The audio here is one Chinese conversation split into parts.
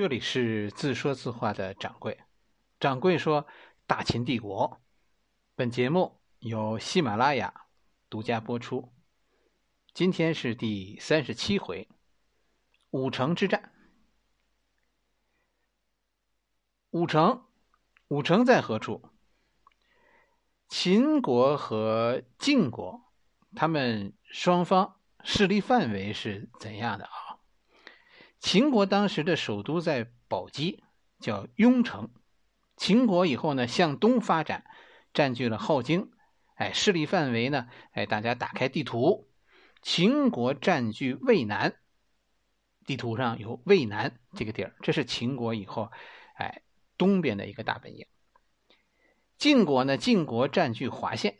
这里是自说自话的掌柜。掌柜说：“大秦帝国。”本节目由喜马拉雅独家播出。今天是第三十七回，五城之战。五城，五城在何处？秦国和晋国，他们双方势力范围是怎样的啊？秦国当时的首都在宝鸡，叫雍城。秦国以后呢，向东发展，占据了镐京。哎，势力范围呢？哎，大家打开地图，秦国占据渭南，地图上有渭南这个地儿，这是秦国以后哎东边的一个大本营。晋国呢，晋国占据华县。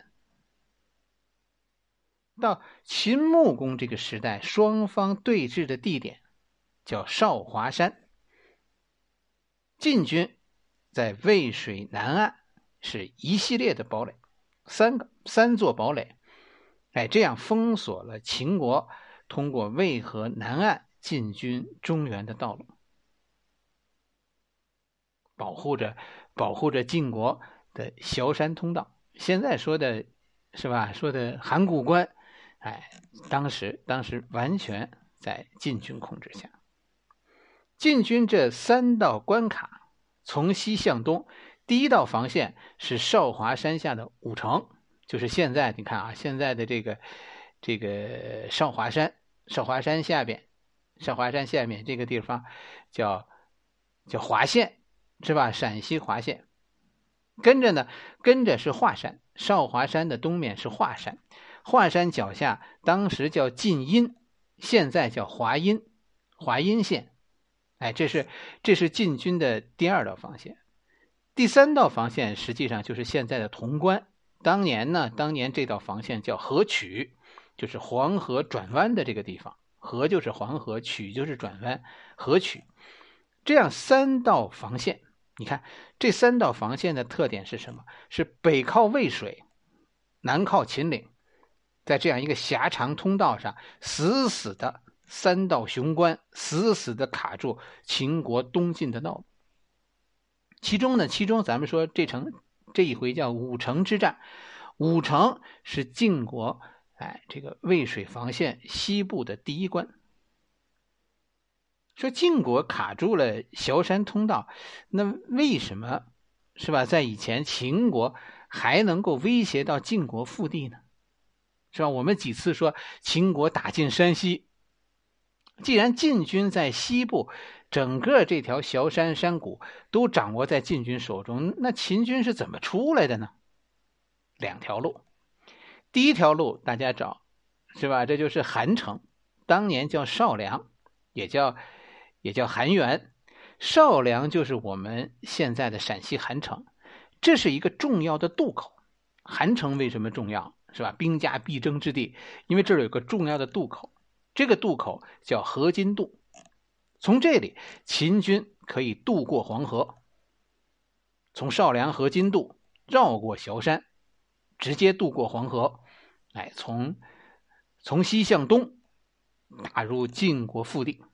到秦穆公这个时代，双方对峙的地点。叫少华山，晋军在渭水南岸是一系列的堡垒，三个三座堡垒，哎，这样封锁了秦国通过渭河南岸进军中原的道路，保护着保护着晋国的萧山通道。现在说的是吧？说的函谷关，哎，当时当时完全在晋军控制下。进军这三道关卡，从西向东，第一道防线是少华山下的五城，就是现在你看啊，现在的这个这个少华山，少华山下边，少华山下面这个地方叫叫华县，是吧？陕西华县，跟着呢，跟着是华山，少华山的东面是华山，华山脚下当时叫晋阴，现在叫华阴，华阴县。哎，这是这是晋军的第二道防线，第三道防线实际上就是现在的潼关。当年呢，当年这道防线叫河曲，就是黄河转弯的这个地方。河就是黄河，曲就是转弯，河曲。这样三道防线，你看这三道防线的特点是什么？是北靠渭水，南靠秦岭，在这样一个狭长通道上，死死的。三道雄关死死的卡住秦国东进的道路。其中呢，其中咱们说这城这一回叫五城之战，五城是晋国哎这个渭水防线西部的第一关。说晋国卡住了萧山通道，那为什么是吧？在以前秦国还能够威胁到晋国腹地呢？是吧？我们几次说秦国打进山西。既然晋军在西部，整个这条崤山山谷都掌握在晋军手中，那秦军是怎么出来的呢？两条路，第一条路大家找，是吧？这就是韩城，当年叫少梁，也叫也叫韩原，少梁就是我们现在的陕西韩城，这是一个重要的渡口。韩城为什么重要？是吧？兵家必争之地，因为这儿有个重要的渡口。这个渡口叫河津渡，从这里秦军可以渡过黄河，从少梁河津渡绕过萧山，直接渡过黄河，哎，从从西向东打入晋国腹地。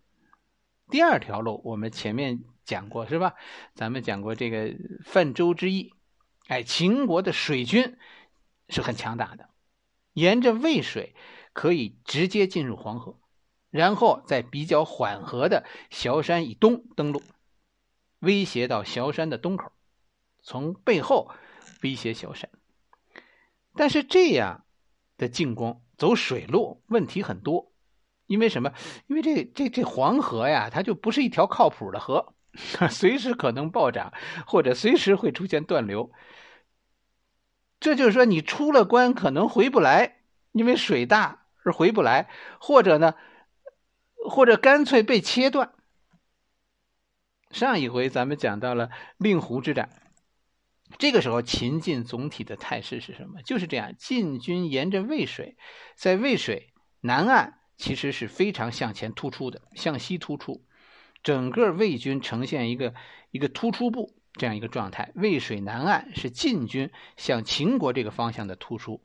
第二条路我们前面讲过是吧？咱们讲过这个泛舟之役，哎，秦国的水军是很强大的，沿着渭水。可以直接进入黄河，然后在比较缓和的萧山以东登陆，威胁到萧山的东口，从背后威胁萧山。但是这样的进攻走水路问题很多，因为什么？因为这这这黄河呀，它就不是一条靠谱的河，随时可能暴涨，或者随时会出现断流。这就是说，你出了关可能回不来，因为水大。是回不来，或者呢，或者干脆被切断。上一回咱们讲到了令狐之战，这个时候秦晋总体的态势是什么？就是这样，晋军沿着渭水，在渭水南岸其实是非常向前突出的，向西突出，整个魏军呈现一个一个突出部这样一个状态。渭水南岸是晋军向秦国这个方向的突出。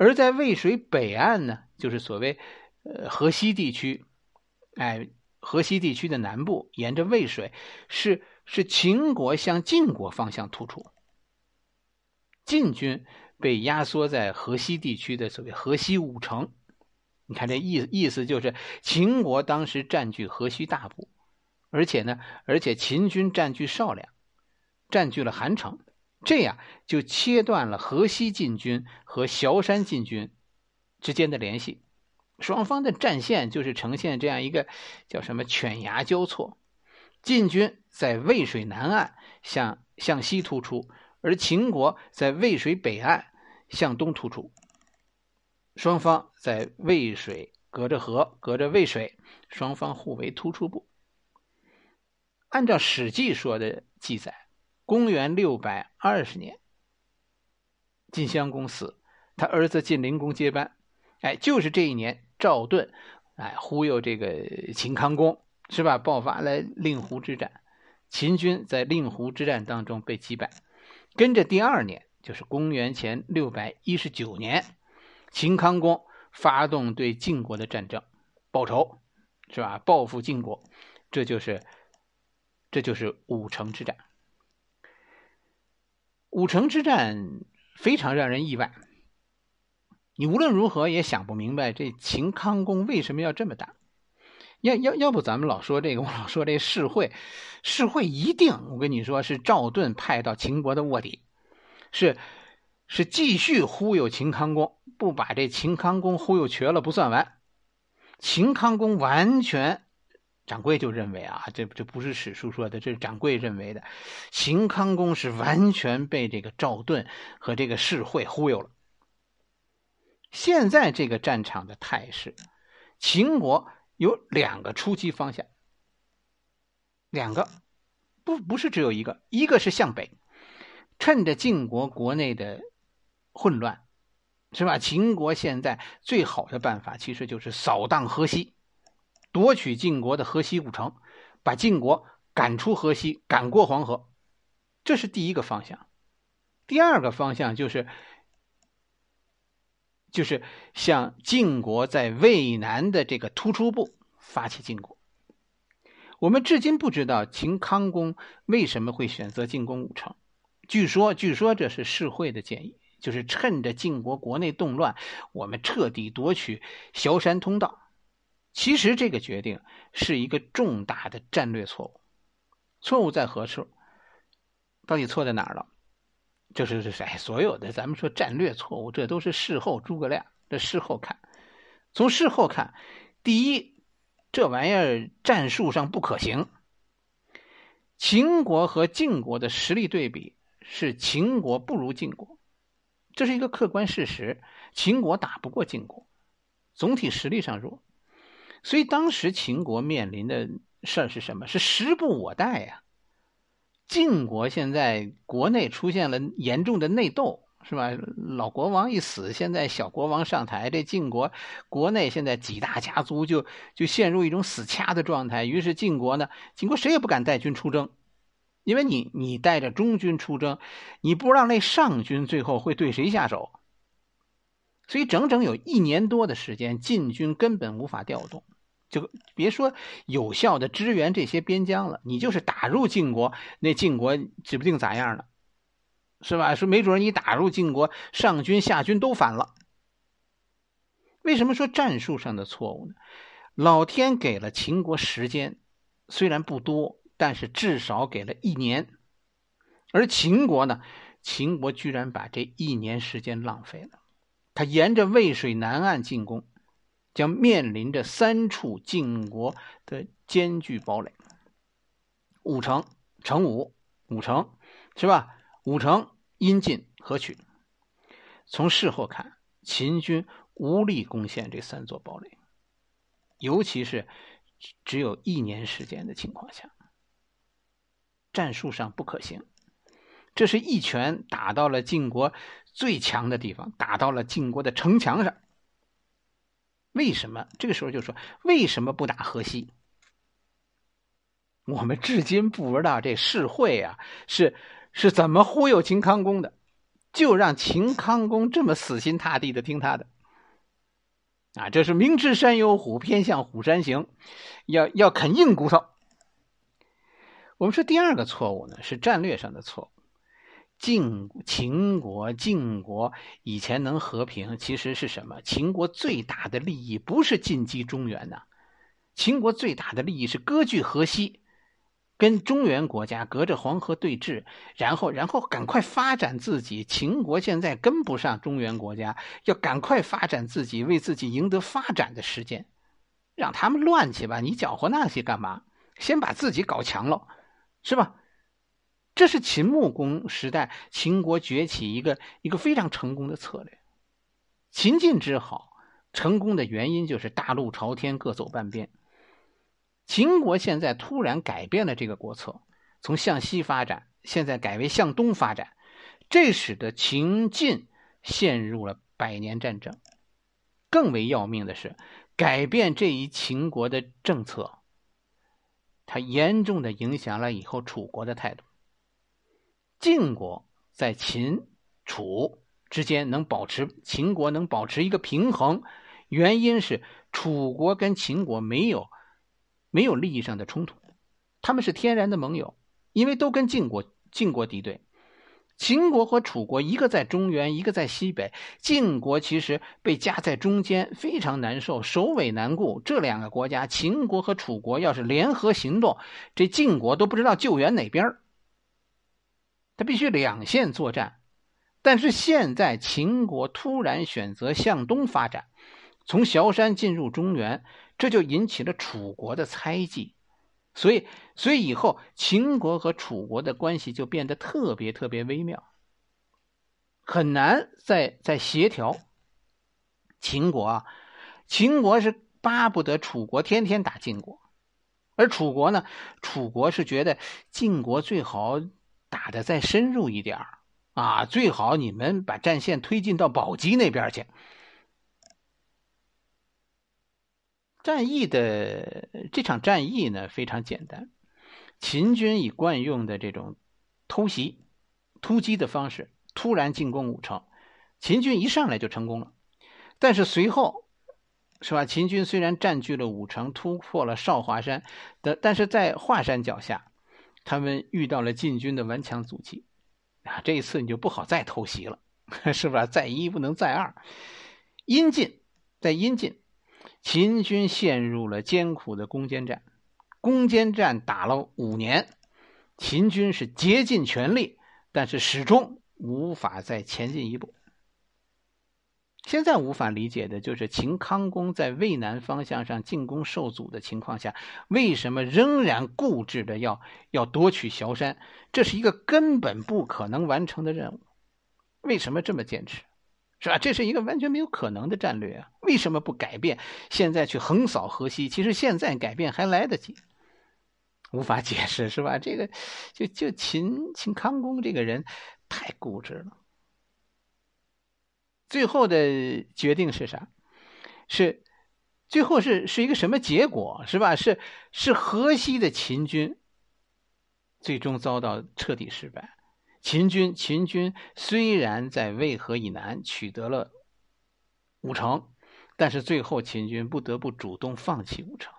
而在渭水北岸呢，就是所谓呃河西地区，哎，河西地区的南部，沿着渭水，是是秦国向晋国方向突出。晋军被压缩在河西地区的所谓河西五城。你看这意意思就是秦国当时占据河西大部，而且呢，而且秦军占据少梁，占据了韩城，这样就切断了河西晋军和崤山晋军之间的联系，双方的战线就是呈现这样一个叫什么犬牙交错，晋军在渭水南岸向向西突出，而秦国在渭水北岸向东突出。双方在渭水隔着河，隔着渭水，双方互为突出部。按照《史记》说的记载，公元六百二十年，晋襄公死，他儿子晋灵公接班。哎，就是这一年，赵盾，哎，忽悠这个秦康公，是吧？爆发了令狐之战，秦军在令狐之战当中被击败。跟着第二年，就是公元前六百一十九年。秦康公发动对晋国的战争，报仇，是吧？报复晋国，这就是，这就是武城之战。武城之战非常让人意外，你无论如何也想不明白，这秦康公为什么要这么打？要要要不咱们老说这个，我老说这世会，世会一定，我跟你说是赵盾派到秦国的卧底，是。是继续忽悠秦康公，不把这秦康公忽悠瘸了不算完。秦康公完全，掌柜就认为啊，这这不是史书说的，这是掌柜认为的。秦康公是完全被这个赵盾和这个世会忽悠了。现在这个战场的态势，秦国有两个出击方向，两个，不不是只有一个，一个是向北，趁着晋国国内的。混乱，是吧？秦国现在最好的办法其实就是扫荡河西，夺取晋国的河西五城，把晋国赶出河西，赶过黄河，这是第一个方向。第二个方向就是，就是向晋国在渭南的这个突出部发起进攻。我们至今不知道秦康公为什么会选择进攻武城，据说，据说这是世会的建议。就是趁着晋国国内动乱，我们彻底夺取崤山通道。其实这个决定是一个重大的战略错误。错误在何处？到底错在哪儿了？就是是谁？所有的咱们说战略错误，这都是事后诸葛亮。这事后看，从事后看，第一，这玩意儿战术上不可行。秦国和晋国的实力对比是秦国不如晋国。这是一个客观事实，秦国打不过晋国，总体实力上弱，所以当时秦国面临的事儿是什么？是时不我待呀。晋国现在国内出现了严重的内斗，是吧？老国王一死，现在小国王上台，这晋国国内现在几大家族就就陷入一种死掐的状态。于是晋国呢，晋国谁也不敢带军出征。因为你你带着中军出征，你不知道那上军最后会对谁下手，所以整整有一年多的时间，晋军根本无法调动，就别说有效的支援这些边疆了，你就是打入晋国，那晋国指不定咋样呢，是吧？说没准你打入晋国，上军下军都反了。为什么说战术上的错误呢？老天给了秦国时间，虽然不多。但是至少给了一年，而秦国呢？秦国居然把这一年时间浪费了。他沿着渭水南岸进攻，将面临着三处晋国的艰巨堡垒：五城、城武、五城，是吧？五城阴晋合取。从事后看，秦军无力攻陷这三座堡垒，尤其是只有一年时间的情况下。战术上不可行，这是一拳打到了晋国最强的地方，打到了晋国的城墙上。为什么这个时候就说为什么不打河西？我们至今不知道这世会啊是是怎么忽悠秦康公的，就让秦康公这么死心塌地的听他的。啊，这是明知山有虎，偏向虎山行，要要啃硬骨头。我们说第二个错误呢，是战略上的错误。晋秦国、晋国以前能和平，其实是什么？秦国最大的利益不是进击中原呐，秦国最大的利益是割据河西，跟中原国家隔着黄河对峙，然后然后赶快发展自己。秦国现在跟不上中原国家，要赶快发展自己，为自己赢得发展的时间，让他们乱去吧，你搅和那些干嘛？先把自己搞强了，是吧？这是秦穆公时代秦国崛起一个一个非常成功的策略。秦晋之好，成功的原因就是大路朝天，各走半边。秦国现在突然改变了这个国策，从向西发展，现在改为向东发展，这使得秦晋陷入了百年战争。更为要命的是，改变这一秦国的政策，它严重的影响了以后楚国的态度。晋国在秦、楚之间能保持，秦国能保持一个平衡，原因是楚国跟秦国没有没有利益上的冲突，他们是天然的盟友，因为都跟晋国晋国敌对。秦国和楚国一个在中原，一个在西北，晋国其实被夹在中间，非常难受，首尾难顾。这两个国家，秦国和楚国要是联合行动，这晋国都不知道救援哪边他必须两线作战，但是现在秦国突然选择向东发展，从崤山进入中原，这就引起了楚国的猜忌，所以，所以以后秦国和楚国的关系就变得特别特别微妙，很难再再协调。秦国啊，秦国是巴不得楚国天天打晋国，而楚国呢，楚国是觉得晋国最好。打的再深入一点啊，最好你们把战线推进到宝鸡那边去。战役的这场战役呢非常简单，秦军以惯用的这种偷袭、突击的方式突然进攻武城，秦军一上来就成功了。但是随后，是吧？秦军虽然占据了武城，突破了少华山的，但是在华山脚下。他们遇到了晋军的顽强阻击，啊，这一次你就不好再偷袭了，是吧？再一不能再二。阴晋，在阴晋，秦军陷入了艰苦的攻坚战，攻坚战打了五年，秦军是竭尽全力，但是始终无法再前进一步。现在无法理解的就是秦康公在渭南方向上进攻受阻的情况下，为什么仍然固执的要要夺取崤山？这是一个根本不可能完成的任务。为什么这么坚持？是吧？这是一个完全没有可能的战略啊！为什么不改变？现在去横扫河西？其实现在改变还来得及。无法解释，是吧？这个就就秦秦康公这个人太固执了。最后的决定是啥？是最后是是一个什么结果？是吧？是是河西的秦军最终遭到彻底失败。秦军秦军虽然在渭河以南取得了武城，但是最后秦军不得不主动放弃武城，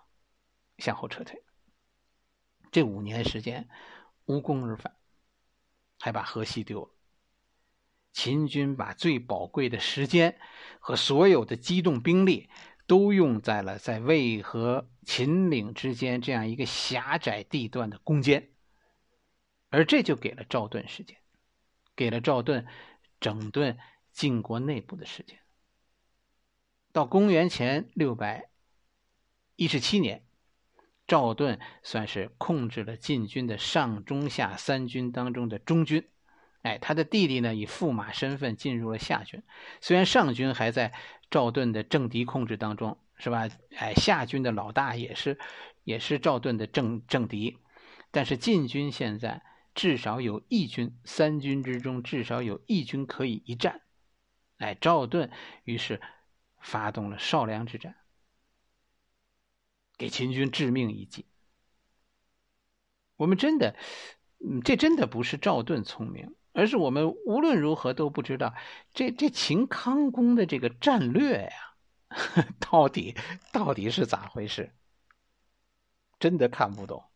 向后撤退。这五年时间无功而返，还把河西丢了。秦军把最宝贵的时间和所有的机动兵力都用在了在渭河秦岭之间这样一个狭窄地段的攻坚，而这就给了赵盾时间，给了赵盾整顿晋国内部的时间。到公元前六百一十七年，赵盾算是控制了晋军的上中下三军当中的中军。哎，他的弟弟呢，以驸马身份进入了下军。虽然上军还在赵盾的政敌控制当中，是吧？哎，下军的老大也是，也是赵盾的政政敌。但是晋军现在至少有一军，三军之中至少有一军可以一战。哎，赵盾于是发动了少梁之战，给秦军致命一击。我们真的，嗯，这真的不是赵盾聪明。而是我们无论如何都不知道，这这秦康公的这个战略呀，到底到底是咋回事？真的看不懂。